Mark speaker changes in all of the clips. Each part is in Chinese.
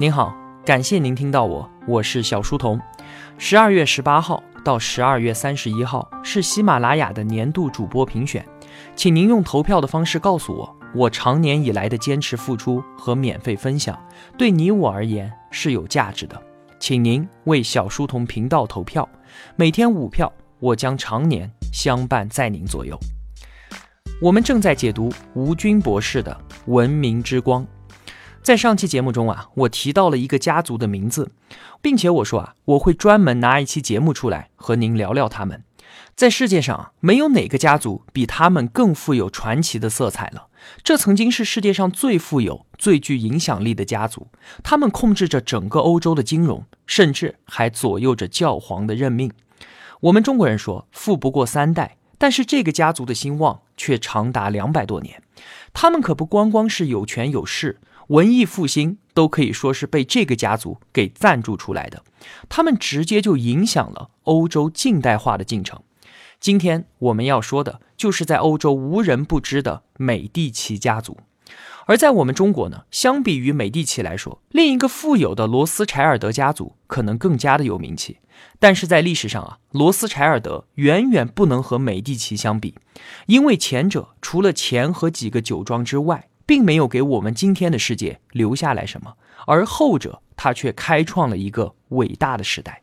Speaker 1: 您好，感谢您听到我，我是小书童。十二月十八号到十二月三十一号是喜马拉雅的年度主播评选，请您用投票的方式告诉我，我长年以来的坚持付出和免费分享对你我而言是有价值的，请您为小书童频道投票，每天五票，我将常年相伴在您左右。我们正在解读吴军博士的《文明之光》。在上期节目中啊，我提到了一个家族的名字，并且我说啊，我会专门拿一期节目出来和您聊聊他们。在世界上啊，没有哪个家族比他们更富有传奇的色彩了。这曾经是世界上最富有、最具影响力的家族，他们控制着整个欧洲的金融，甚至还左右着教皇的任命。我们中国人说富不过三代，但是这个家族的兴旺却长达两百多年。他们可不光光是有权有势。文艺复兴都可以说是被这个家族给赞助出来的，他们直接就影响了欧洲近代化的进程。今天我们要说的就是在欧洲无人不知的美第奇家族，而在我们中国呢，相比于美第奇来说，另一个富有的罗斯柴尔德家族可能更加的有名气。但是在历史上啊，罗斯柴尔德远远不能和美第奇相比，因为前者除了钱和几个酒庄之外，并没有给我们今天的世界留下来什么，而后者他却开创了一个伟大的时代。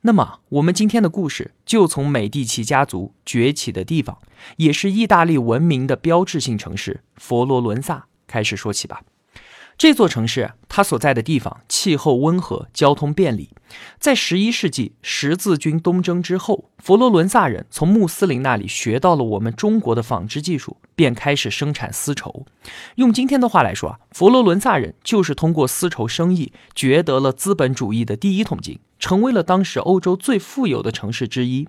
Speaker 1: 那么，我们今天的故事就从美第奇家族崛起的地方，也是意大利文明的标志性城市佛罗伦萨开始说起吧。这座城市，它所在的地方气候温和，交通便利。在十一世纪十字军东征之后，佛罗伦萨人从穆斯林那里学到了我们中国的纺织技术，便开始生产丝绸。用今天的话来说啊，佛罗伦萨人就是通过丝绸生意，掘得了资本主义的第一桶金。成为了当时欧洲最富有的城市之一。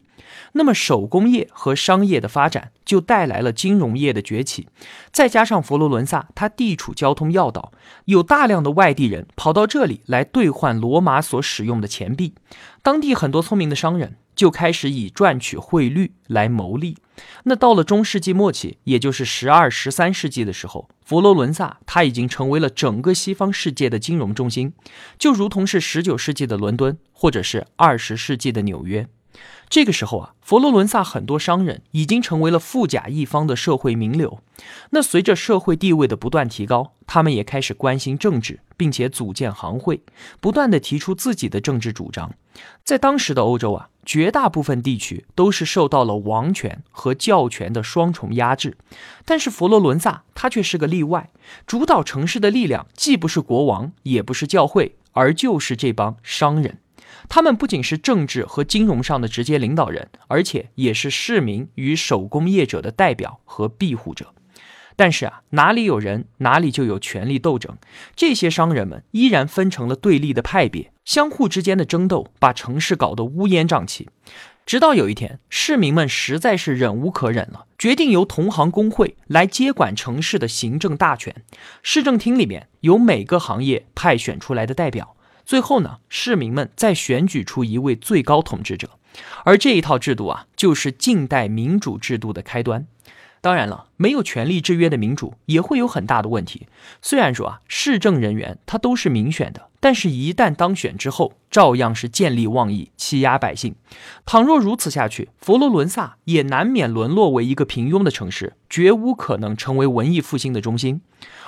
Speaker 1: 那么，手工业和商业的发展就带来了金融业的崛起。再加上佛罗伦萨，它地处交通要道，有大量的外地人跑到这里来兑换罗马所使用的钱币。当地很多聪明的商人就开始以赚取汇率来牟利。那到了中世纪末期，也就是十二、十三世纪的时候，佛罗伦萨它已经成为了整个西方世界的金融中心，就如同是十九世纪的伦敦，或者是二十世纪的纽约。这个时候啊，佛罗伦萨很多商人已经成为了富甲一方的社会名流。那随着社会地位的不断提高，他们也开始关心政治，并且组建行会，不断的提出自己的政治主张。在当时的欧洲啊，绝大部分地区都是受到了王权和教权的双重压制，但是佛罗伦萨它却是个例外，主导城市的力量既不是国王，也不是教会，而就是这帮商人。他们不仅是政治和金融上的直接领导人，而且也是市民与手工业者的代表和庇护者。但是啊，哪里有人，哪里就有权力斗争。这些商人们依然分成了对立的派别，相互之间的争斗把城市搞得乌烟瘴气。直到有一天，市民们实在是忍无可忍了，决定由同行工会来接管城市的行政大权。市政厅里面有每个行业派选出来的代表。最后呢，市民们再选举出一位最高统治者，而这一套制度啊，就是近代民主制度的开端。当然了，没有权力制约的民主也会有很大的问题。虽然说啊，市政人员他都是民选的，但是一旦当选之后，照样是见利忘义，欺压百姓。倘若如此下去，佛罗伦萨也难免沦落为一个平庸的城市，绝无可能成为文艺复兴的中心。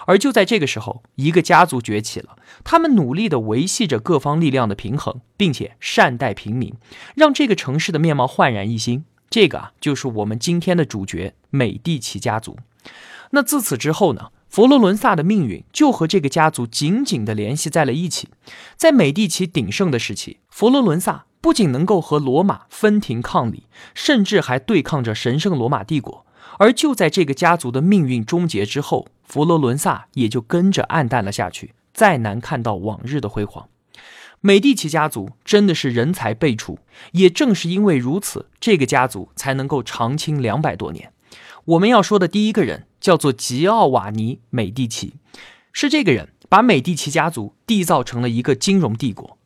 Speaker 1: 而就在这个时候，一个家族崛起了，他们努力地维系着各方力量的平衡，并且善待平民，让这个城市的面貌焕然一新。这个啊，就是我们今天的主角——美第奇家族。那自此之后呢，佛罗伦萨的命运就和这个家族紧紧地联系在了一起。在美第奇鼎盛的时期，佛罗伦萨不仅能够和罗马分庭抗礼，甚至还对抗着神圣罗马帝国。而就在这个家族的命运终结之后，佛罗伦萨也就跟着暗淡了下去，再难看到往日的辉煌。美第奇家族真的是人才辈出，也正是因为如此，这个家族才能够长青两百多年。我们要说的第一个人叫做吉奥瓦尼·美第奇，是这个人把美第奇家族缔造成了一个金融帝国。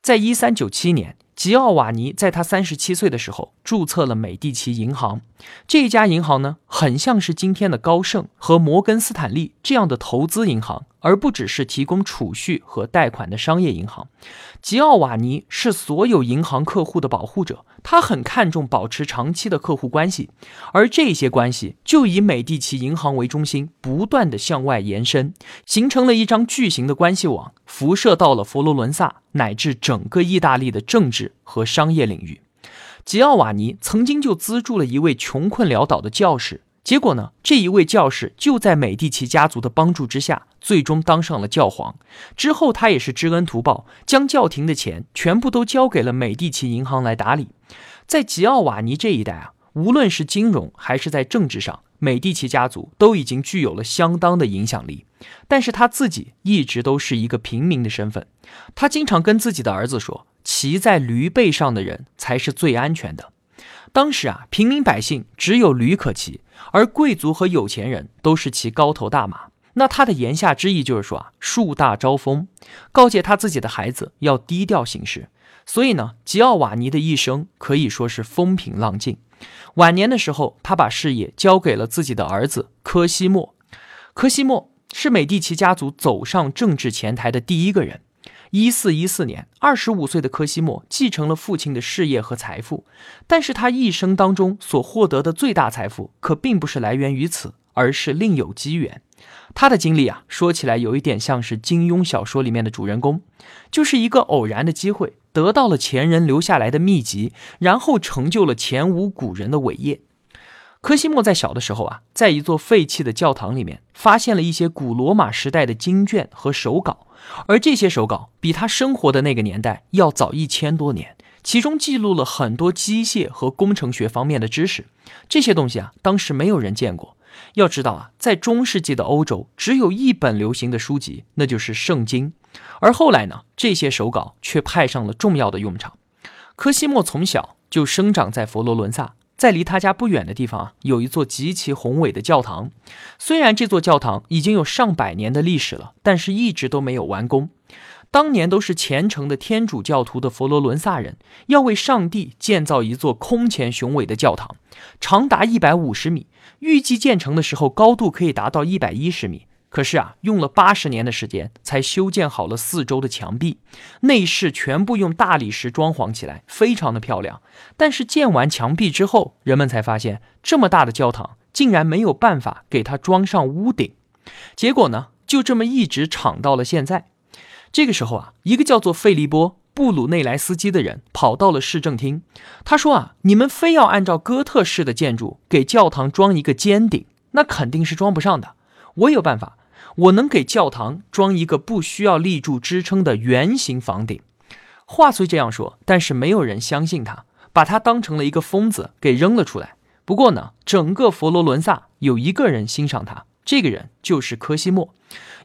Speaker 1: 在一三九七年，吉奥瓦尼在他三十七岁的时候注册了美第奇银行。这家银行呢，很像是今天的高盛和摩根斯坦利这样的投资银行，而不只是提供储蓄和贷款的商业银行。吉奥瓦尼是所有银行客户的保护者，他很看重保持长期的客户关系，而这些关系就以美第奇银行为中心，不断的向外延伸，形成了一张巨型的关系网，辐射到了佛罗伦萨乃至整个意大利的政治。和商业领域，吉奥瓦尼曾经就资助了一位穷困潦倒的教士，结果呢，这一位教士就在美第奇家族的帮助之下，最终当上了教皇。之后，他也是知恩图报，将教廷的钱全部都交给了美第奇银行来打理。在吉奥瓦尼这一代啊，无论是金融还是在政治上，美第奇家族都已经具有了相当的影响力。但是他自己一直都是一个平民的身份，他经常跟自己的儿子说。骑在驴背上的人才是最安全的。当时啊，平民百姓只有驴可骑，而贵族和有钱人都是骑高头大马。那他的言下之意就是说啊，树大招风，告诫他自己的孩子要低调行事。所以呢，吉奥瓦尼的一生可以说是风平浪静。晚年的时候，他把事业交给了自己的儿子科西莫。科西莫是美第奇家族走上政治前台的第一个人。一四一四年，二十五岁的科西莫继承了父亲的事业和财富，但是他一生当中所获得的最大财富可并不是来源于此，而是另有机缘。他的经历啊，说起来有一点像是金庸小说里面的主人公，就是一个偶然的机会，得到了前人留下来的秘籍，然后成就了前无古人的伟业。科西莫在小的时候啊，在一座废弃的教堂里面，发现了一些古罗马时代的经卷和手稿，而这些手稿比他生活的那个年代要早一千多年，其中记录了很多机械和工程学方面的知识。这些东西啊，当时没有人见过。要知道啊，在中世纪的欧洲，只有一本流行的书籍，那就是圣经。而后来呢，这些手稿却派上了重要的用场。科西莫从小就生长在佛罗伦萨。在离他家不远的地方啊，有一座极其宏伟的教堂。虽然这座教堂已经有上百年的历史了，但是一直都没有完工。当年都是虔诚的天主教徒的佛罗伦萨人，要为上帝建造一座空前雄伟的教堂，长达一百五十米，预计建成的时候高度可以达到一百一十米。可是啊，用了八十年的时间才修建好了四周的墙壁，内饰全部用大理石装潢起来，非常的漂亮。但是建完墙壁之后，人们才发现这么大的教堂竟然没有办法给它装上屋顶。结果呢，就这么一直敞到了现在。这个时候啊，一个叫做费利波·布鲁内莱斯基的人跑到了市政厅，他说啊，你们非要按照哥特式的建筑给教堂装一个尖顶，那肯定是装不上的。我有办法。我能给教堂装一个不需要立柱支撑的圆形房顶。话虽这样说，但是没有人相信他，把他当成了一个疯子给扔了出来。不过呢，整个佛罗伦萨有一个人欣赏他，这个人就是科西莫，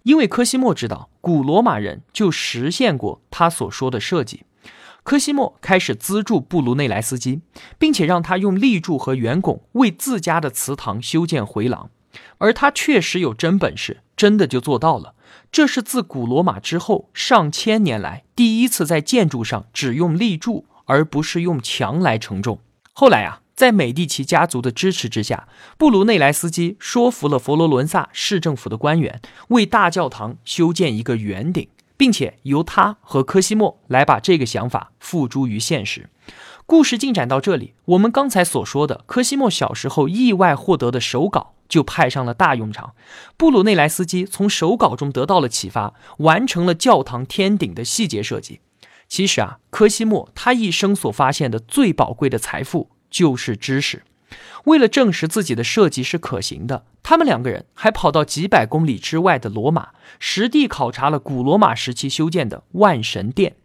Speaker 1: 因为科西莫知道古罗马人就实现过他所说的设计。科西莫开始资助布鲁内莱斯基，并且让他用立柱和圆拱为自家的祠堂修建回廊。而他确实有真本事，真的就做到了。这是自古罗马之后上千年来第一次在建筑上只用立柱，而不是用墙来承重。后来啊，在美第奇家族的支持之下，布鲁内莱斯基说服了佛罗伦萨市政府的官员，为大教堂修建一个圆顶，并且由他和科西莫来把这个想法付诸于现实。故事进展到这里，我们刚才所说的科西莫小时候意外获得的手稿。就派上了大用场。布鲁内莱斯基从手稿中得到了启发，完成了教堂天顶的细节设计。其实啊，科西莫他一生所发现的最宝贵的财富就是知识。为了证实自己的设计是可行的，他们两个人还跑到几百公里之外的罗马，实地考察了古罗马时期修建的万神殿。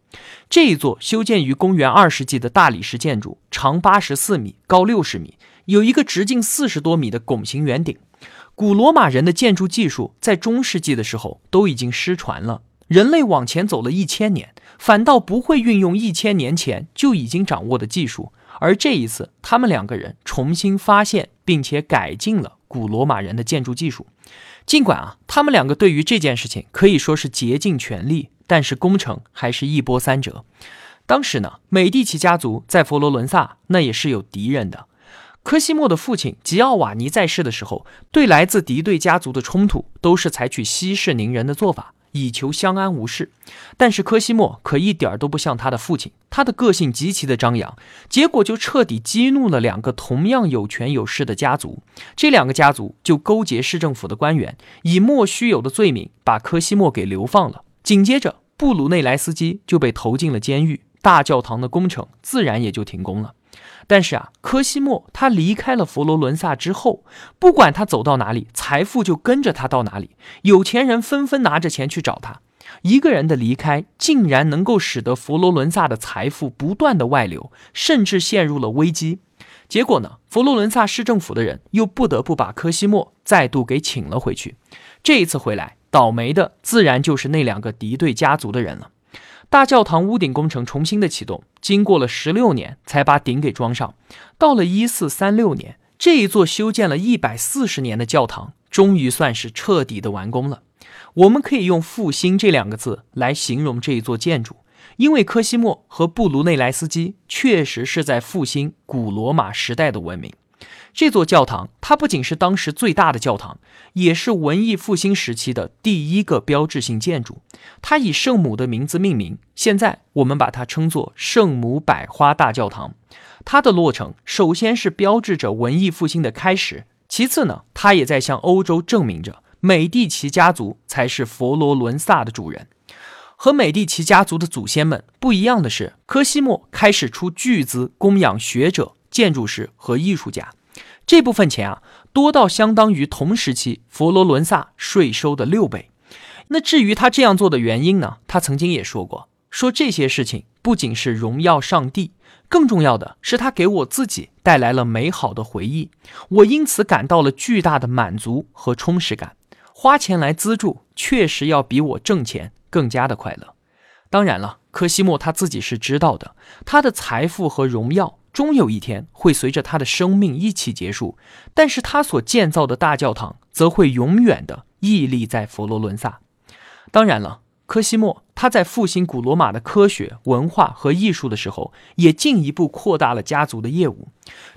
Speaker 1: 这一座修建于公元二世纪的大理石建筑，长八十四米，高六十米。有一个直径四十多米的拱形圆顶，古罗马人的建筑技术在中世纪的时候都已经失传了。人类往前走了一千年，反倒不会运用一千年前就已经掌握的技术。而这一次，他们两个人重新发现并且改进了古罗马人的建筑技术。尽管啊，他们两个对于这件事情可以说是竭尽全力，但是工程还是一波三折。当时呢，美第奇家族在佛罗伦萨那也是有敌人的。科西莫的父亲吉奥瓦尼在世的时候，对来自敌对家族的冲突都是采取息事宁人的做法，以求相安无事。但是科西莫可一点都不像他的父亲，他的个性极其的张扬，结果就彻底激怒了两个同样有权有势的家族。这两个家族就勾结市政府的官员，以莫须有的罪名把科西莫给流放了。紧接着，布鲁内莱斯基就被投进了监狱。大教堂的工程自然也就停工了。但是啊，科西莫他离开了佛罗伦萨之后，不管他走到哪里，财富就跟着他到哪里。有钱人纷纷拿着钱去找他。一个人的离开，竟然能够使得佛罗伦萨的财富不断的外流，甚至陷入了危机。结果呢，佛罗伦萨市政府的人又不得不把科西莫再度给请了回去。这一次回来，倒霉的自然就是那两个敌对家族的人了。大教堂屋顶工程重新的启动，经过了十六年才把顶给装上。到了一四三六年，这一座修建了一百四十年的教堂终于算是彻底的完工了。我们可以用“复兴”这两个字来形容这一座建筑，因为科西莫和布鲁内莱斯基确实是在复兴古罗马时代的文明。这座教堂，它不仅是当时最大的教堂，也是文艺复兴时期的第一个标志性建筑。它以圣母的名字命名，现在我们把它称作圣母百花大教堂。它的落成，首先是标志着文艺复兴的开始，其次呢，它也在向欧洲证明着美第奇家族才是佛罗伦萨的主人。和美第奇家族的祖先们不一样的是，科西莫开始出巨资供养学者、建筑师和艺术家。这部分钱啊，多到相当于同时期佛罗伦萨税收的六倍。那至于他这样做的原因呢？他曾经也说过，说这些事情不仅是荣耀上帝，更重要的是他给我自己带来了美好的回忆，我因此感到了巨大的满足和充实感。花钱来资助，确实要比我挣钱更加的快乐。当然了，科西莫他自己是知道的，他的财富和荣耀。终有一天会随着他的生命一起结束，但是他所建造的大教堂则会永远的屹立在佛罗伦萨。当然了，科西莫他在复兴古罗马的科学、文化和艺术的时候，也进一步扩大了家族的业务。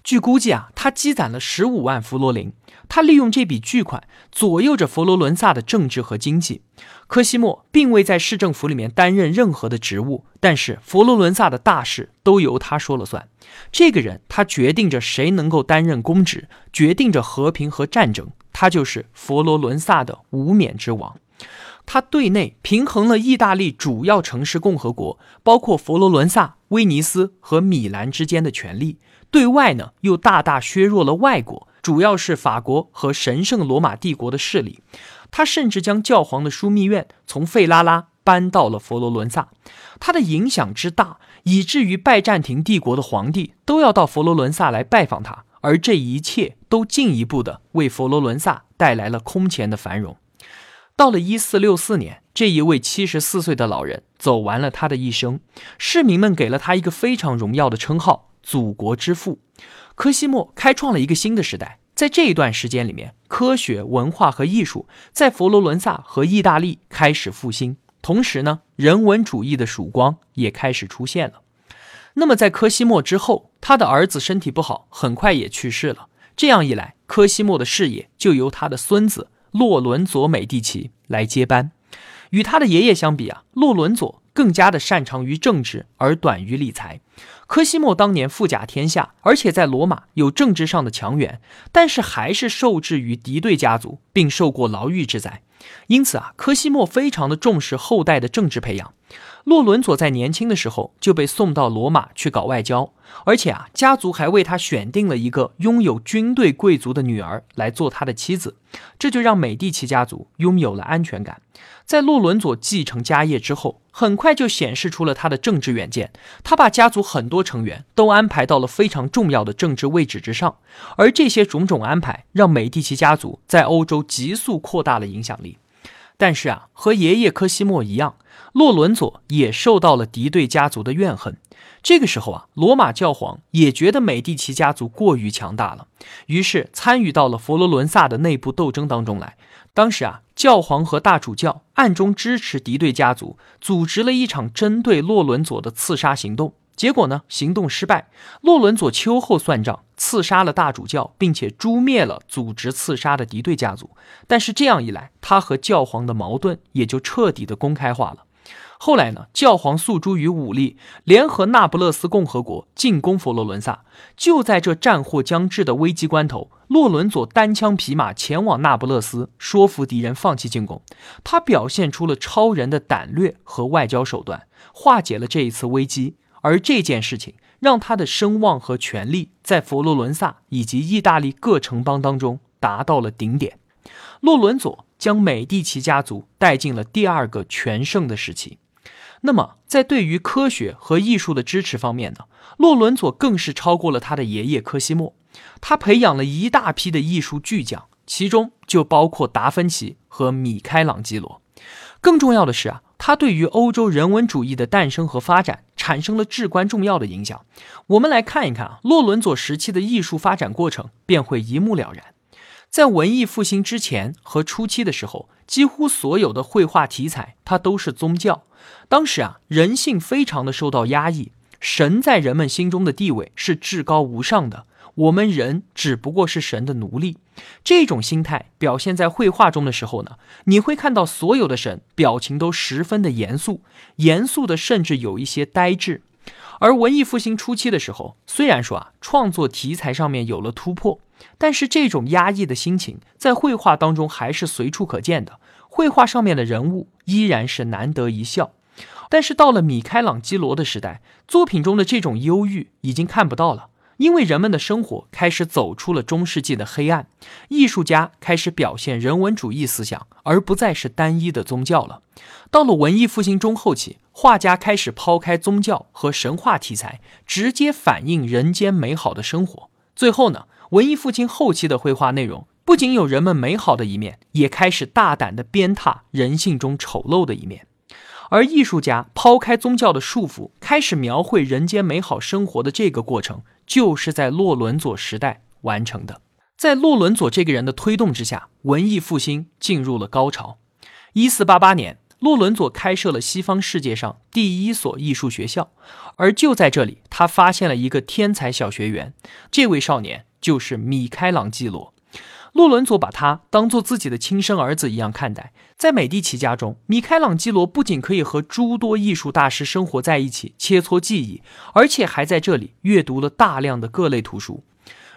Speaker 1: 据估计啊，他积攒了十五万弗罗林。他利用这笔巨款左右着佛罗伦萨的政治和经济。科西莫并未在市政府里面担任任何的职务，但是佛罗伦萨的大事都由他说了算。这个人，他决定着谁能够担任公职，决定着和平和战争。他就是佛罗伦萨的无冕之王。他对内平衡了意大利主要城市共和国，包括佛罗伦萨、威尼斯和米兰之间的权力；对外呢，又大大削弱了外国。主要是法国和神圣罗马帝国的势力，他甚至将教皇的枢密院从费拉拉搬到了佛罗伦萨。他的影响之大，以至于拜占庭帝国的皇帝都要到佛罗伦萨来拜访他。而这一切都进一步的为佛罗伦萨带来了空前的繁荣。到了一四六四年，这一位七十四岁的老人走完了他的一生，市民们给了他一个非常荣耀的称号——祖国之父。科西莫开创了一个新的时代，在这一段时间里面，科学、文化和艺术在佛罗伦萨和意大利开始复兴，同时呢，人文主义的曙光也开始出现了。那么，在科西莫之后，他的儿子身体不好，很快也去世了。这样一来，科西莫的事业就由他的孙子洛伦佐美第奇来接班。与他的爷爷相比啊，洛伦佐更加的擅长于政治，而短于理财。科西莫当年富甲天下，而且在罗马有政治上的强援，但是还是受制于敌对家族，并受过牢狱之灾。因此啊，科西莫非常的重视后代的政治培养。洛伦佐在年轻的时候就被送到罗马去搞外交，而且啊，家族还为他选定了一个拥有军队贵族的女儿来做他的妻子，这就让美第奇家族拥有了安全感。在洛伦佐继承家业之后，很快就显示出了他的政治远见。他把家族很多成员都安排到了非常重要的政治位置之上，而这些种种安排让美第奇家族在欧洲急速扩大了影响力。但是啊，和爷爷科西莫一样，洛伦佐也受到了敌对家族的怨恨。这个时候啊，罗马教皇也觉得美第奇家族过于强大了，于是参与到了佛罗伦萨的内部斗争当中来。当时啊。教皇和大主教暗中支持敌对家族，组织了一场针对洛伦佐的刺杀行动。结果呢，行动失败，洛伦佐秋后算账，刺杀了大主教，并且诛灭了组织刺杀的敌对家族。但是这样一来，他和教皇的矛盾也就彻底的公开化了。后来呢？教皇诉诸于武力，联合那不勒斯共和国进攻佛罗伦萨。就在这战祸将至的危机关头，洛伦佐单枪匹马前往那不勒斯，说服敌人放弃进攻。他表现出了超人的胆略和外交手段，化解了这一次危机。而这件事情让他的声望和权力在佛罗伦萨以及意大利各城邦当中达到了顶点。洛伦佐将美第奇家族带进了第二个全盛的时期。那么，在对于科学和艺术的支持方面呢？洛伦佐更是超过了他的爷爷科西莫。他培养了一大批的艺术巨匠，其中就包括达芬奇和米开朗基罗。更重要的是啊，他对于欧洲人文主义的诞生和发展产生了至关重要的影响。我们来看一看啊，洛伦佐时期的艺术发展过程，便会一目了然。在文艺复兴之前和初期的时候，几乎所有的绘画题材它都是宗教。当时啊，人性非常的受到压抑，神在人们心中的地位是至高无上的，我们人只不过是神的奴隶。这种心态表现在绘画中的时候呢，你会看到所有的神表情都十分的严肃，严肃的甚至有一些呆滞。而文艺复兴初期的时候，虽然说啊，创作题材上面有了突破。但是这种压抑的心情在绘画当中还是随处可见的，绘画上面的人物依然是难得一笑。但是到了米开朗基罗的时代，作品中的这种忧郁已经看不到了，因为人们的生活开始走出了中世纪的黑暗，艺术家开始表现人文主义思想，而不再是单一的宗教了。到了文艺复兴中后期，画家开始抛开宗教和神话题材，直接反映人间美好的生活。最后呢？文艺复兴后期的绘画内容不仅有人们美好的一面，也开始大胆地鞭挞人性中丑陋的一面。而艺术家抛开宗教的束缚，开始描绘人间美好生活的这个过程，就是在洛伦佐时代完成的。在洛伦佐这个人的推动之下，文艺复兴进入了高潮。一四八八年，洛伦佐开设了西方世界上第一所艺术学校，而就在这里，他发现了一个天才小学员。这位少年。就是米开朗基罗，洛伦佐把他当做自己的亲生儿子一样看待。在美第奇家中，米开朗基罗不仅可以和诸多艺术大师生活在一起，切磋技艺，而且还在这里阅读了大量的各类图书。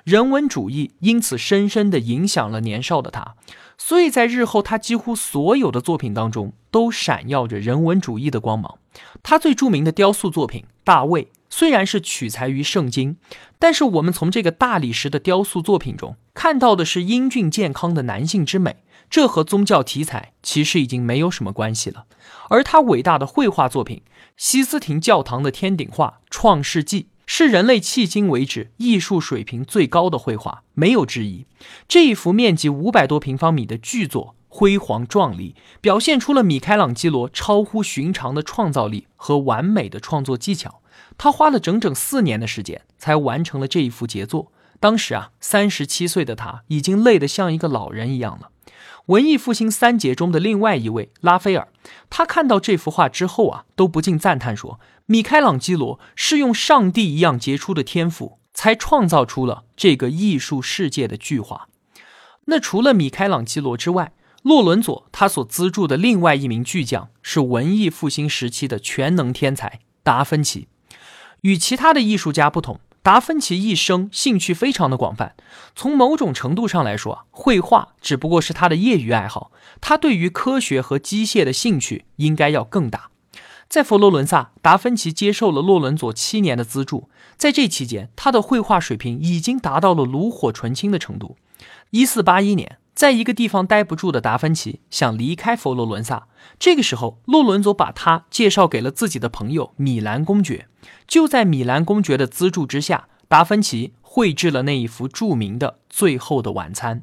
Speaker 1: 人文主义因此深深地影响了年少的他，所以在日后他几乎所有的作品当中都闪耀着人文主义的光芒。他最著名的雕塑作品《大卫》。虽然是取材于圣经，但是我们从这个大理石的雕塑作品中看到的是英俊健康的男性之美，这和宗教题材其实已经没有什么关系了。而他伟大的绘画作品——西斯廷教堂的天顶画《创世纪》，是人类迄今为止艺术水平最高的绘画，没有之一。这一幅面积五百多平方米的巨作，辉煌壮丽，表现出了米开朗基罗超乎寻常的创造力和完美的创作技巧。他花了整整四年的时间才完成了这一幅杰作。当时啊，三十七岁的他已经累得像一个老人一样了。文艺复兴三杰中的另外一位拉斐尔，他看到这幅画之后啊，都不禁赞叹说：“米开朗基罗是用上帝一样杰出的天赋，才创造出了这个艺术世界的巨画。”那除了米开朗基罗之外，洛伦佐他所资助的另外一名巨匠是文艺复兴时期的全能天才达芬奇。与其他的艺术家不同，达芬奇一生兴趣非常的广泛。从某种程度上来说，绘画只不过是他的业余爱好。他对于科学和机械的兴趣应该要更大。在佛罗伦萨，达芬奇接受了洛伦佐七年的资助，在这期间，他的绘画水平已经达到了炉火纯青的程度。一四八一年。在一个地方待不住的达芬奇想离开佛罗伦萨，这个时候，洛伦佐把他介绍给了自己的朋友米兰公爵。就在米兰公爵的资助之下，达芬奇绘制了那一幅著名的《最后的晚餐》。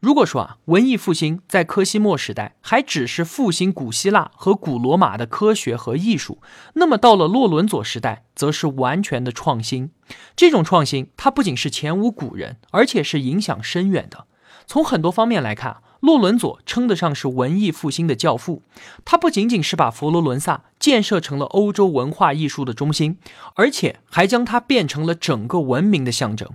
Speaker 1: 如果说啊，文艺复兴在科西莫时代还只是复兴古希腊和古罗马的科学和艺术，那么到了洛伦佐时代，则是完全的创新。这种创新，它不仅是前无古人，而且是影响深远的。从很多方面来看，洛伦佐称得上是文艺复兴的教父。他不仅仅是把佛罗伦萨建设成了欧洲文化艺术的中心，而且还将它变成了整个文明的象征。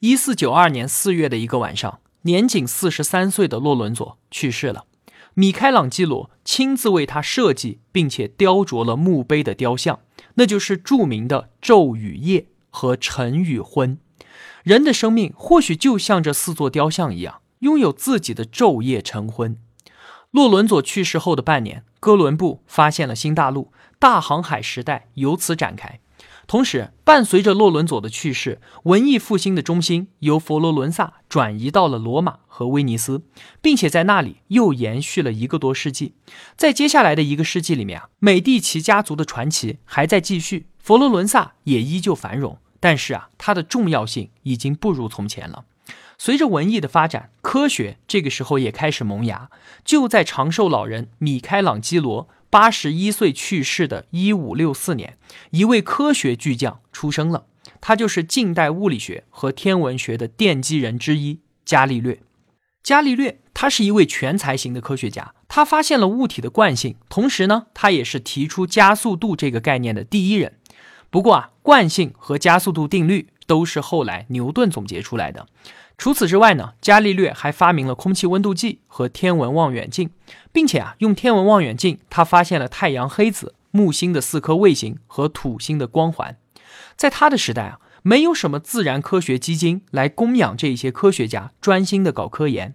Speaker 1: 一四九二年四月的一个晚上，年仅四十三岁的洛伦佐去世了。米开朗基罗亲自为他设计并且雕琢了墓碑的雕像，那就是著名的“昼与夜”和“晨与昏”。人的生命或许就像这四座雕像一样，拥有自己的昼夜晨昏。洛伦佐去世后的半年，哥伦布发现了新大陆，大航海时代由此展开。同时，伴随着洛伦佐的去世，文艺复兴的中心由佛罗伦萨转移到了罗马和威尼斯，并且在那里又延续了一个多世纪。在接下来的一个世纪里面啊，美第奇家族的传奇还在继续，佛罗伦萨也依旧繁荣，但是啊，它的重要性已经不如从前了。随着文艺的发展，科学这个时候也开始萌芽。就在长寿老人米开朗基罗。八十一岁去世的1564年，一位科学巨匠出生了，他就是近代物理学和天文学的奠基人之一伽利略。伽利略他是一位全才型的科学家，他发现了物体的惯性，同时呢，他也是提出加速度这个概念的第一人。不过啊，惯性和加速度定律都是后来牛顿总结出来的。除此之外呢，伽利略还发明了空气温度计和天文望远镜，并且啊，用天文望远镜，他发现了太阳黑子、木星的四颗卫星和土星的光环。在他的时代啊，没有什么自然科学基金来供养这些科学家专心的搞科研。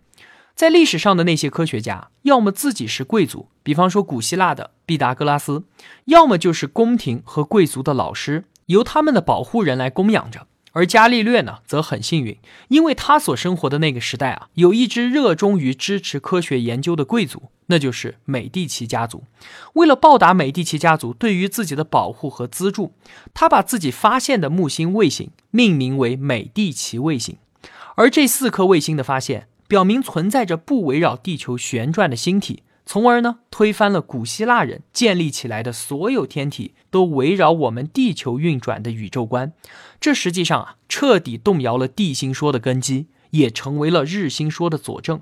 Speaker 1: 在历史上的那些科学家，要么自己是贵族，比方说古希腊的毕达哥拉斯，要么就是宫廷和贵族的老师，由他们的保护人来供养着。而伽利略呢，则很幸运，因为他所生活的那个时代啊，有一支热衷于支持科学研究的贵族，那就是美第奇家族。为了报答美第奇家族对于自己的保护和资助，他把自己发现的木星卫星命名为美第奇卫星。而这四颗卫星的发现，表明存在着不围绕地球旋转的星体。从而呢，推翻了古希腊人建立起来的所有天体都围绕我们地球运转的宇宙观。这实际上啊，彻底动摇了地心说的根基，也成为了日心说的佐证。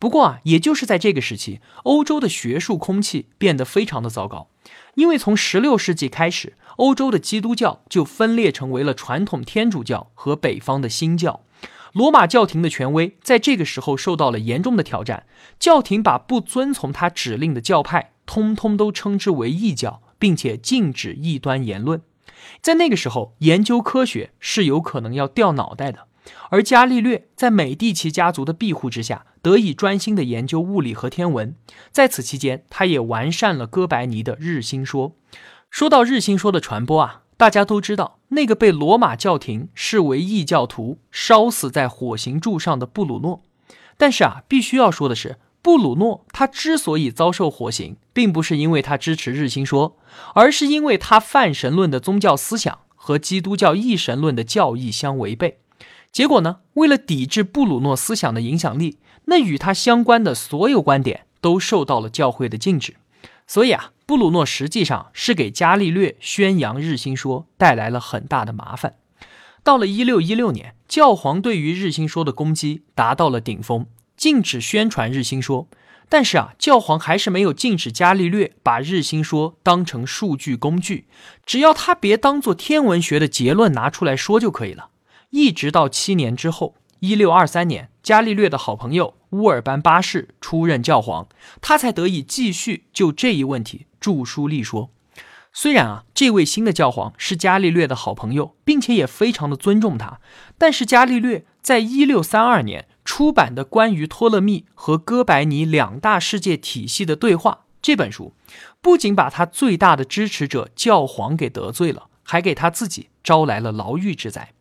Speaker 1: 不过啊，也就是在这个时期，欧洲的学术空气变得非常的糟糕，因为从16世纪开始，欧洲的基督教就分裂成为了传统天主教和北方的新教。罗马教廷的权威在这个时候受到了严重的挑战，教廷把不遵从他指令的教派通通都称之为异教，并且禁止异端言论。在那个时候，研究科学是有可能要掉脑袋的。而伽利略在美第奇家族的庇护之下，得以专心的研究物理和天文。在此期间，他也完善了哥白尼的日心说。说到日心说的传播啊。大家都知道，那个被罗马教廷视为异教徒、烧死在火刑柱上的布鲁诺。但是啊，必须要说的是，布鲁诺他之所以遭受火刑，并不是因为他支持日心说，而是因为他泛神论的宗教思想和基督教一神论的教义相违背。结果呢，为了抵制布鲁诺思想的影响力，那与他相关的所有观点都受到了教会的禁止。所以啊。布鲁诺实际上是给伽利略宣扬日心说带来了很大的麻烦。到了一六一六年，教皇对于日心说的攻击达到了顶峰，禁止宣传日心说。但是啊，教皇还是没有禁止伽利略把日心说当成数据工具，只要他别当做天文学的结论拿出来说就可以了。一直到七年之后，一六二三年，伽利略的好朋友乌尔班八世出任教皇，他才得以继续就这一问题。著书立说，虽然啊，这位新的教皇是伽利略的好朋友，并且也非常的尊重他，但是伽利略在一六三二年出版的关于托勒密和哥白尼两大世界体系的对话这本书，不仅把他最大的支持者教皇给得罪了，还给他自己招来了牢狱之灾。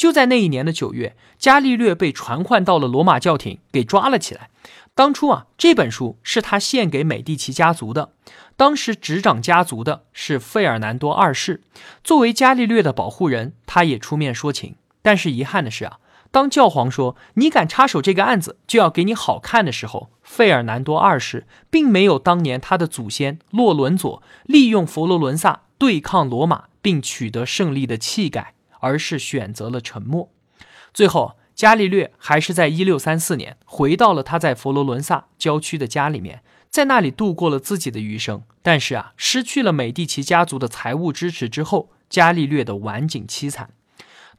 Speaker 1: 就在那一年的九月，伽利略被传唤到了罗马教廷，给抓了起来。当初啊，这本书是他献给美第奇家族的。当时执掌家族的是费尔南多二世，作为伽利略的保护人，他也出面说情。但是遗憾的是啊，当教皇说你敢插手这个案子，就要给你好看的时候，费尔南多二世并没有当年他的祖先洛伦佐利用佛罗伦萨对抗罗马并取得胜利的气概，而是选择了沉默。最后。伽利略还是在一六三四年回到了他在佛罗伦萨郊区的家里面，在那里度过了自己的余生。但是啊，失去了美第奇家族的财务支持之后，伽利略的晚景凄惨。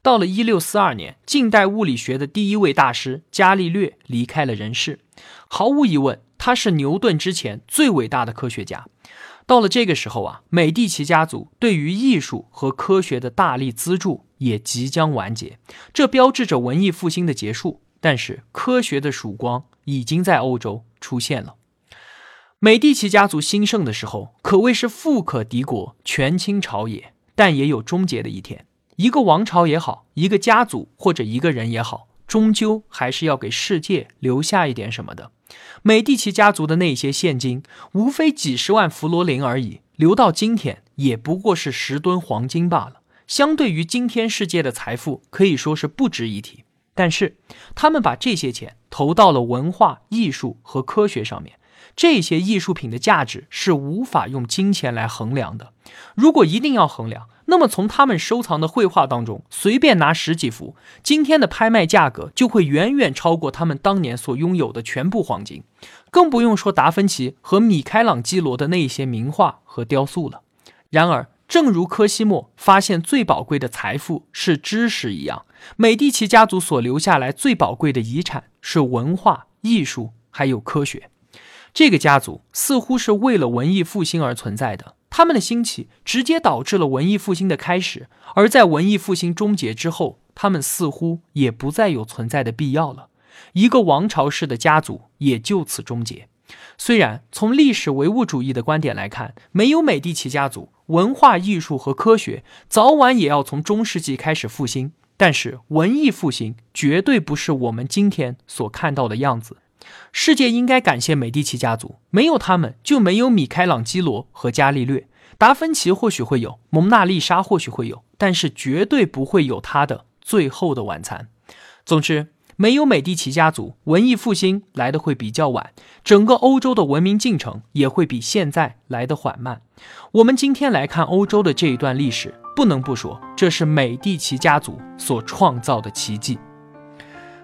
Speaker 1: 到了一六四二年，近代物理学的第一位大师伽利略离开了人世。毫无疑问，他是牛顿之前最伟大的科学家。到了这个时候啊，美第奇家族对于艺术和科学的大力资助也即将完结，这标志着文艺复兴的结束。但是，科学的曙光已经在欧洲出现了。美第奇家族兴盛的时候，可谓是富可敌国，权倾朝野，但也有终结的一天。一个王朝也好，一个家族或者一个人也好，终究还是要给世界留下一点什么的。美第奇家族的那些现金，无非几十万弗罗林而已，留到今天也不过是十吨黄金罢了。相对于今天世界的财富，可以说是不值一提。但是，他们把这些钱投到了文化艺术和科学上面，这些艺术品的价值是无法用金钱来衡量的。如果一定要衡量，那么，从他们收藏的绘画当中随便拿十几幅，今天的拍卖价格就会远远超过他们当年所拥有的全部黄金，更不用说达芬奇和米开朗基罗的那些名画和雕塑了。然而，正如科西莫发现最宝贵的财富是知识一样，美第奇家族所留下来最宝贵的遗产是文化艺术还有科学。这个家族似乎是为了文艺复兴而存在的。他们的兴起直接导致了文艺复兴的开始，而在文艺复兴终结之后，他们似乎也不再有存在的必要了。一个王朝式的家族也就此终结。虽然从历史唯物主义的观点来看，没有美第奇家族，文化艺术和科学早晚也要从中世纪开始复兴，但是文艺复兴绝对不是我们今天所看到的样子。世界应该感谢美第奇家族，没有他们就没有米开朗基罗和伽利略，达芬奇或许会有，蒙娜丽莎或许会有，但是绝对不会有他的最后的晚餐。总之，没有美第奇家族，文艺复兴来的会比较晚，整个欧洲的文明进程也会比现在来的缓慢。我们今天来看欧洲的这一段历史，不能不说这是美第奇家族所创造的奇迹。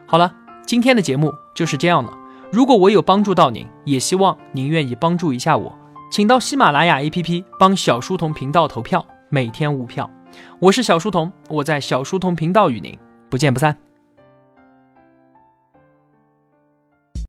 Speaker 1: 好了，今天的节目就是这样了。如果我有帮助到您，也希望您愿意帮助一下我，请到喜马拉雅 APP 帮小书童频道投票，每天五票。我是小书童，我在小书童频道与您不见不散。